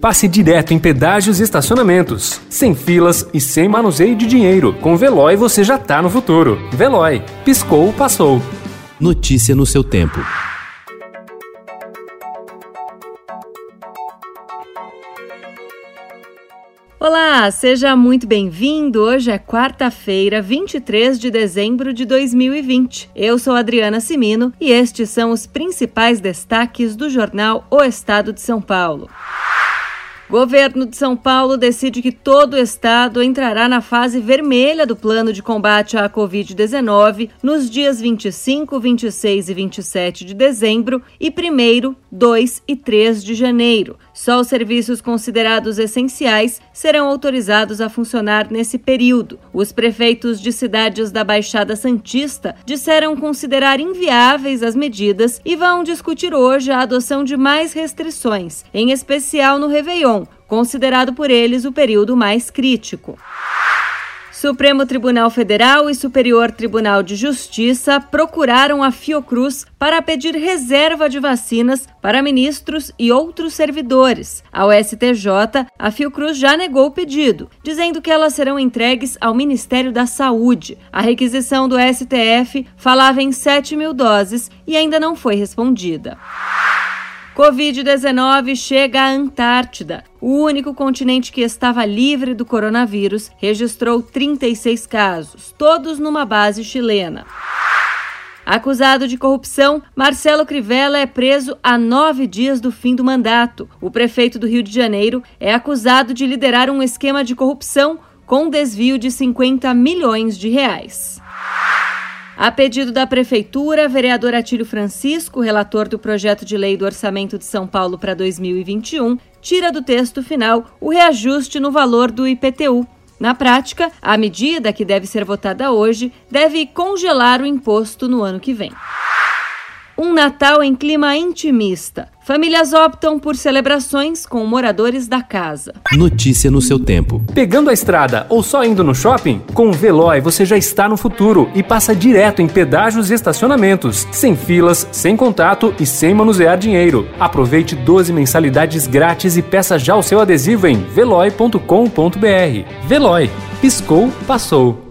passe direto em pedágios e estacionamentos, sem filas e sem manuseio de dinheiro. Com Veloy você já tá no futuro. Veloy, piscou, passou. Notícia no seu tempo. Olá, seja muito bem-vindo. Hoje é quarta-feira, 23 de dezembro de 2020. Eu sou Adriana Simino e estes são os principais destaques do jornal O Estado de São Paulo. Governo de São Paulo decide que todo o estado entrará na fase vermelha do plano de combate à Covid-19 nos dias 25, 26 e 27 de dezembro e 1, 2 e 3 de janeiro. Só os serviços considerados essenciais serão autorizados a funcionar nesse período. Os prefeitos de cidades da Baixada Santista disseram considerar inviáveis as medidas e vão discutir hoje a adoção de mais restrições, em especial no Réveillon, considerado por eles o período mais crítico. Supremo Tribunal Federal e Superior Tribunal de Justiça procuraram a Fiocruz para pedir reserva de vacinas para ministros e outros servidores. Ao STJ, a Fiocruz já negou o pedido, dizendo que elas serão entregues ao Ministério da Saúde. A requisição do STF falava em 7 mil doses e ainda não foi respondida. Covid-19 chega à Antártida. O único continente que estava livre do coronavírus registrou 36 casos, todos numa base chilena. Acusado de corrupção, Marcelo Crivella é preso a nove dias do fim do mandato. O prefeito do Rio de Janeiro é acusado de liderar um esquema de corrupção com desvio de 50 milhões de reais. A pedido da Prefeitura, vereador Atílio Francisco, relator do projeto de lei do Orçamento de São Paulo para 2021, tira do texto final o reajuste no valor do IPTU. Na prática, a medida que deve ser votada hoje deve congelar o imposto no ano que vem. Um Natal em clima intimista. Famílias optam por celebrações com moradores da casa. Notícia no seu tempo. Pegando a estrada ou só indo no shopping? Com o Veloy você já está no futuro e passa direto em pedágios e estacionamentos, sem filas, sem contato e sem manusear dinheiro. Aproveite 12 mensalidades grátis e peça já o seu adesivo em veloy.com.br. Veloy. Piscou, passou.